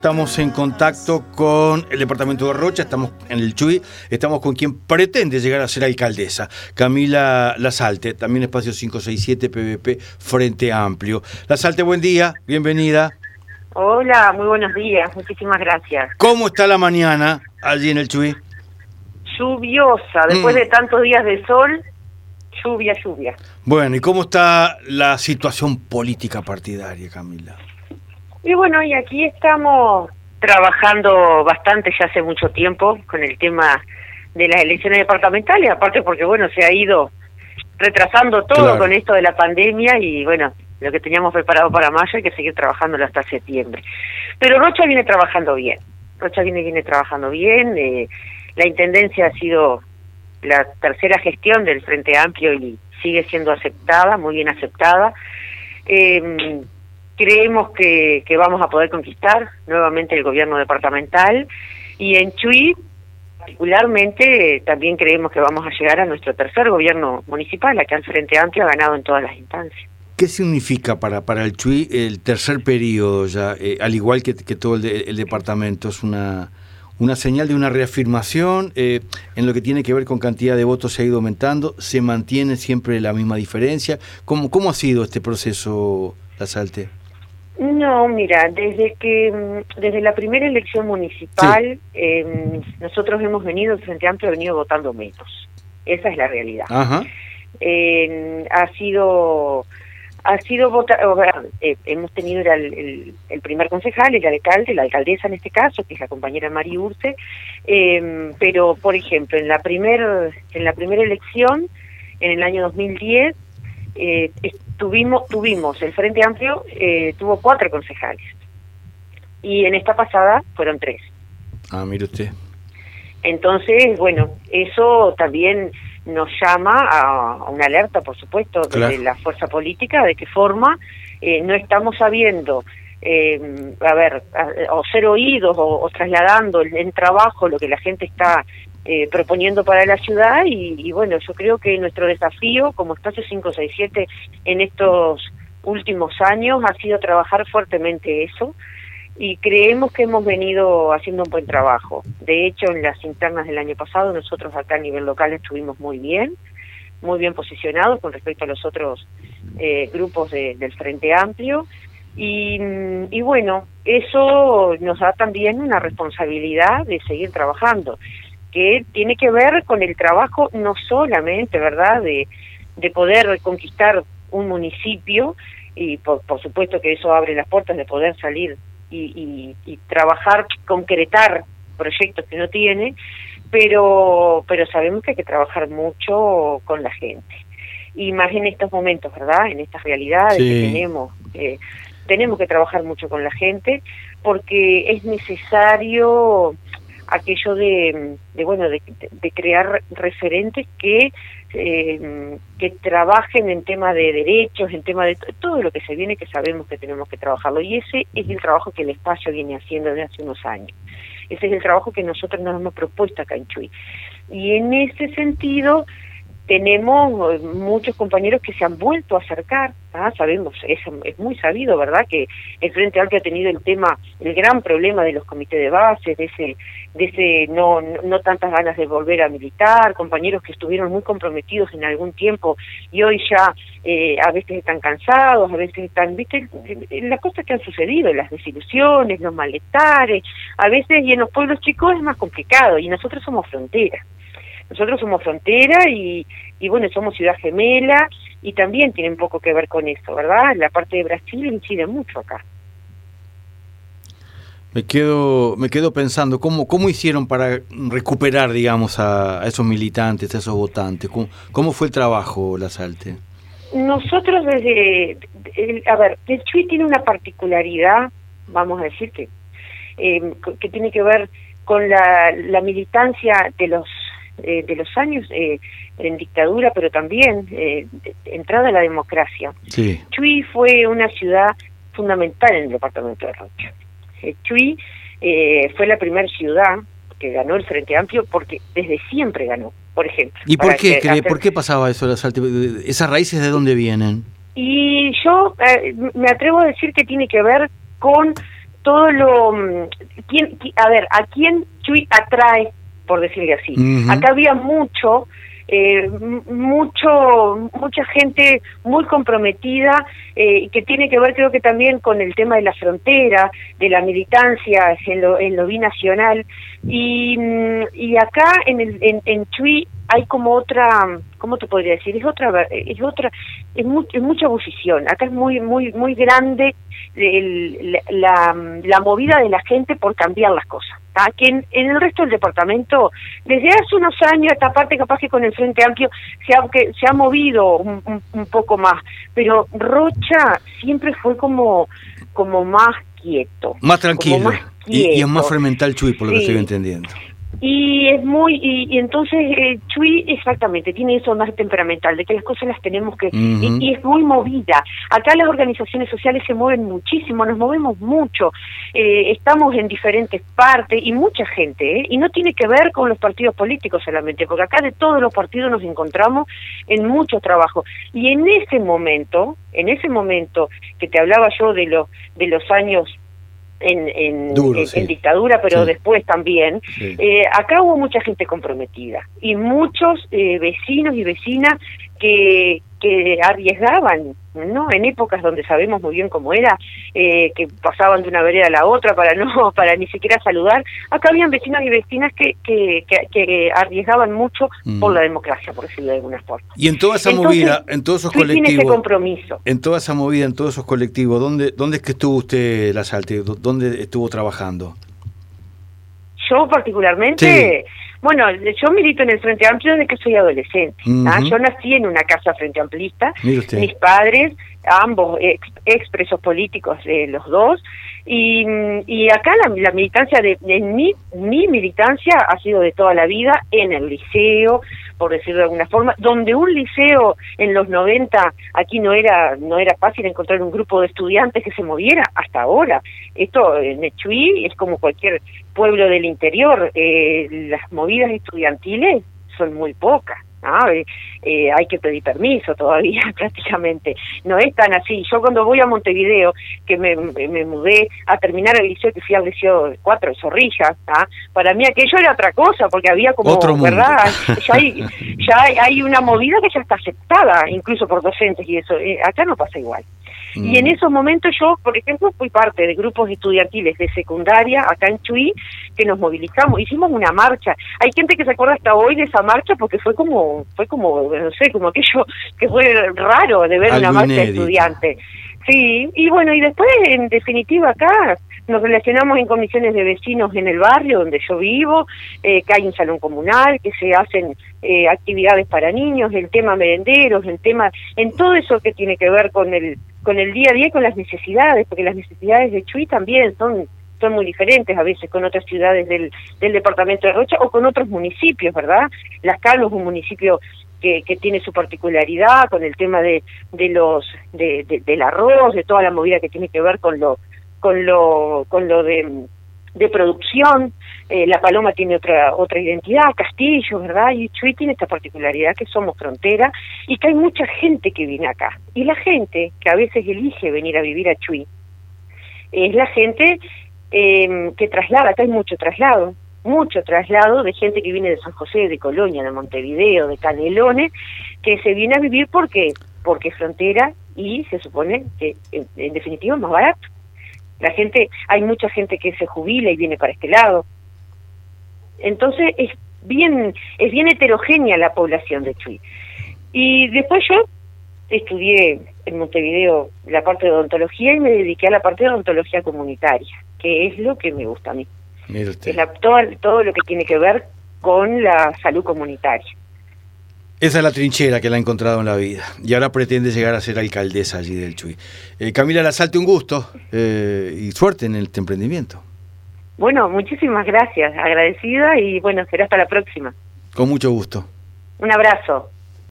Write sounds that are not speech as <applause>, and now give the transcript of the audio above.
Estamos en contacto con el departamento de Rocha, estamos en el Chuy, estamos con quien pretende llegar a ser alcaldesa, Camila Lasalte, también espacio 567 PVP Frente Amplio. Lasalte, buen día, bienvenida. Hola, muy buenos días, muchísimas gracias. ¿Cómo está la mañana allí en el Chuy? Lluviosa, después Mm. de tantos días de sol, lluvia, lluvia. Bueno, ¿y cómo está la situación política partidaria, Camila? Y bueno, y aquí estamos trabajando bastante ya hace mucho tiempo con el tema de las elecciones departamentales, aparte porque bueno, se ha ido retrasando todo Claro. con esto de la pandemia y bueno, lo que teníamos preparado para mayo hay que seguir trabajándolo hasta septiembre. Pero Rocha viene trabajando bien, Rocha viene, viene trabajando bien, eh, la Intendencia ha sido la tercera gestión del Frente Amplio y sigue siendo aceptada, muy bien aceptada. Eh, creemos que, que vamos a poder conquistar nuevamente el gobierno departamental y en Chuy particularmente también creemos que vamos a llegar a nuestro tercer gobierno municipal, acá el Frente Amplio ha ganado en todas las instancias. ¿Qué significa para, para el Chuy el tercer periodo ya, eh, al igual que, que todo el, de- el departamento? ¿Es una, una señal de una reafirmación eh, en lo que tiene que ver con cantidad de votos se ha ido aumentando? ¿Se mantiene siempre la misma diferencia? ¿Cómo, cómo ha sido este proceso, Lasalte? No, mira, desde que mm, desde la primera elección municipal eh, nosotros hemos venido, el Frente Amplio ha venido votando menos. Esa es la realidad. Ajá. eh, ha sido ha sido vota- o sea, eh, hemos tenido el, el, el primer concejal, el alcalde, la alcaldesa en este caso, que es la compañera Mari Urte, eh, pero por ejemplo en la primer en la primera elección en el año 2010 eh, tuvimos tuvimos el Frente Amplio eh, tuvo cuatro concejales y en esta pasada fueron tres. Ah, mire usted. Entonces, bueno, eso también nos llama a, a una alerta, por supuesto, Claro. de la fuerza política, de qué forma eh, no estamos sabiendo, eh, a ver, a- o ser oídos o, o trasladando en, en trabajo lo que la gente está eh, proponiendo para la ciudad y, y bueno, yo creo que nuestro desafío como Espacio 567 en estos últimos años ha sido trabajar fuertemente eso, y creemos que hemos venido haciendo un buen trabajo. De hecho, en las internas del año pasado, nosotros acá a nivel local estuvimos muy bien, muy bien posicionados con respecto a los otros eh, grupos de- del Frente Amplio. Y, y bueno, eso nos da también una responsabilidad de seguir trabajando, que tiene que ver con el trabajo no solamente, ¿verdad?, de, de poder conquistar un municipio, y por, por supuesto que eso abre las puertas de poder salir y, y, y trabajar, concretar proyectos que no tiene, pero, pero sabemos que hay que trabajar mucho con la gente. Y más en estos momentos, ¿verdad? En estas realidades Sí. que tenemos. eh, tenemos que trabajar mucho con la gente porque es necesario aquello de, de bueno de, de crear referentes que eh, que trabajen en tema de derechos, en tema de todo lo que se viene que sabemos que tenemos que trabajarlo y ese es el trabajo que el espacio viene haciendo desde hace unos años. Ese es el trabajo que nosotros nos hemos propuesto acá en Chuy. Y en ese sentido tenemos eh, muchos compañeros que se han vuelto a acercar, ¿ah? sabemos, es, es muy sabido, ¿verdad?, que el Frente Amplio ha tenido el tema, el gran problema de los comités de bases, de ese, de ese no, no, tantas ganas de volver a militar, compañeros que estuvieron muy comprometidos en algún tiempo y hoy ya eh, a veces están cansados, a veces están, viste, las cosas que han sucedido, las desilusiones, los malestares, a veces y en los pueblos chicos es más complicado y nosotros somos frontera. Nosotros somos frontera y, y bueno, somos ciudad gemela y también tiene un poco que ver con eso, ¿verdad? La parte de Brasil incide mucho acá. Me quedo, me quedo pensando, ¿cómo, ¿cómo hicieron para recuperar, digamos, a, a esos militantes, a esos votantes? ¿Cómo, cómo fue el trabajo, Lasalte? Nosotros desde, a ver, el Chuy tiene una particularidad, vamos a decir que, eh, que tiene que ver con la, la militancia de los eh, de los años eh, en dictadura, pero también eh, de entrada a la democracia. Sí. Chuy fue una ciudad fundamental en el departamento de Rocha. Eh, Chuy eh, fue la primera ciudad que ganó el Frente Amplio porque desde siempre ganó, por ejemplo. ¿Y por qué, que por qué pasaba eso? ¿Esas raíces de dónde vienen? Y yo eh, me atrevo a decir que tiene que ver con todo lo... Mm, ¿quién, a ver, ¿a quién Chuy atrae, por decirle así? Acá había mucho eh, mucho mucha gente muy comprometida eh, que tiene que ver creo que también con el tema de la frontera de la militancia en lo, en lo binacional. Y, mm, y acá en el en, en Chuy hay como otra cómo te podría decir es otra es otra es, mucha bullición acá es muy muy muy grande la, la movida de la gente por cambiar las cosas que en, el resto del departamento, desde hace unos años, esta parte capaz que con el Frente Amplio se ha, que, se ha movido un, poco más, pero Rocha siempre fue como, como más quieto. Más tranquilo. Y, es más fermental Chuy, por lo que estoy entendiendo. Y es muy, y, entonces eh, Chuy exactamente tiene eso más temperamental, de que las cosas las tenemos que, y, es muy movida. Acá las organizaciones sociales se mueven muchísimo, nos movemos mucho, eh, estamos en diferentes partes y mucha gente, ¿eh? y no tiene que ver con los partidos políticos solamente, porque acá de todos los partidos nos encontramos en mucho trabajo. Y en ese momento, en ese momento que te hablaba yo de, los de los años en, en, dictadura, pero después también, eh, acá hubo mucha gente comprometida y muchos eh, vecinos y vecinas que, que arriesgaban, ¿no? En épocas donde sabemos muy bien cómo era, eh, que pasaban de una vereda a la otra para no, <laughs> para ni siquiera saludar. Acá habían vecinos y vecinas que, que, que, arriesgaban mucho por mm. la democracia, por decirlo de alguna forma. Y en toda esa movida, en todos esos colectivos. compromiso. En toda esa movida, en todos esos colectivos, ¿dónde, dónde es que estuvo usted, la Salte? ¿Dónde estuvo trabajando? Yo particularmente. Bueno, yo milito en el Frente Amplio desde que soy adolescente. ¿ah? Yo nací en una casa frente amplista. Mis padres, ambos expresos políticos de los dos. Y, y acá la, militancia, de, en mi, mi militancia ha sido de toda la vida en el liceo, por decirlo de alguna forma, donde un liceo en los 90 aquí no era no era fácil encontrar un grupo de estudiantes que se moviera hasta ahora. Esto en Echuí es como cualquier pueblo del interior, eh, las movidas estudiantiles son muy pocas. ¿No? Eh, eh, hay que pedir permiso todavía <laughs> prácticamente. No es tan así. Yo cuando voy a Montevideo, que me, me mudé a terminar el liceo, que fui al liceo 4 de Zorrilla, ¿ah? para mí aquello era otra cosa, porque había como, ¿verdad? <laughs> Ya, hay, ya hay, una movida que ya está aceptada, incluso por docentes y eso. Eh, acá no pasa igual. Y en mm. esos momentos yo, por ejemplo, fui parte de grupos estudiantiles de secundaria acá en Chuy, que nos movilizamos, hicimos una marcha. Hay gente que se acuerda hasta hoy de esa marcha porque fue como, fue como, no sé, como aquello <laughs> que fue raro de ver una marcha de estudiantes. Sí, y bueno, y después, en definitiva, acá nos relacionamos en comisiones de vecinos en el barrio donde yo vivo, eh, que hay un salón comunal, que se hacen eh, actividades para niños, el tema merenderos, el tema, en todo eso que tiene que ver con el, con el día a día, con las necesidades, porque las necesidades de Chuy también son son muy diferentes a veces con otras ciudades del, del departamento de Rocha o con otros municipios, ¿verdad? Las Carlos, un municipio que, que, tiene su particularidad con el tema de, de los de, del arroz, de toda la movida que tiene que ver con lo con lo con lo de, de producción. Eh, la Paloma tiene otra otra identidad, Castillo, ¿verdad? Y Chuy tiene esta particularidad que somos frontera y que hay mucha gente que viene acá. Y la gente que a veces elige venir a vivir a Chuy es la gente eh, que traslada, acá hay mucho traslado mucho traslado de gente que viene de San José, de Colonia, de Montevideo, de Canelones, que se viene a vivir porque porque es frontera y se supone que en, definitiva es más barato. La gente, hay mucha gente que se jubila y viene para este lado. Entonces es bien es bien heterogénea la población de Chuy. Y después yo estudié en Montevideo la parte de odontología y me dediqué a la parte de odontología comunitaria, que es lo que me gusta a mí todo, lo que tiene que ver con la salud comunitaria. Esa es la trinchera que la ha encontrado en la vida y ahora pretende llegar a ser alcaldesa allí del Chuy. Eh, Camila Lasalte, un gusto eh, y suerte en este emprendimiento. Bueno, muchísimas gracias, agradecida y bueno, será hasta la próxima. Con mucho gusto. Un abrazo.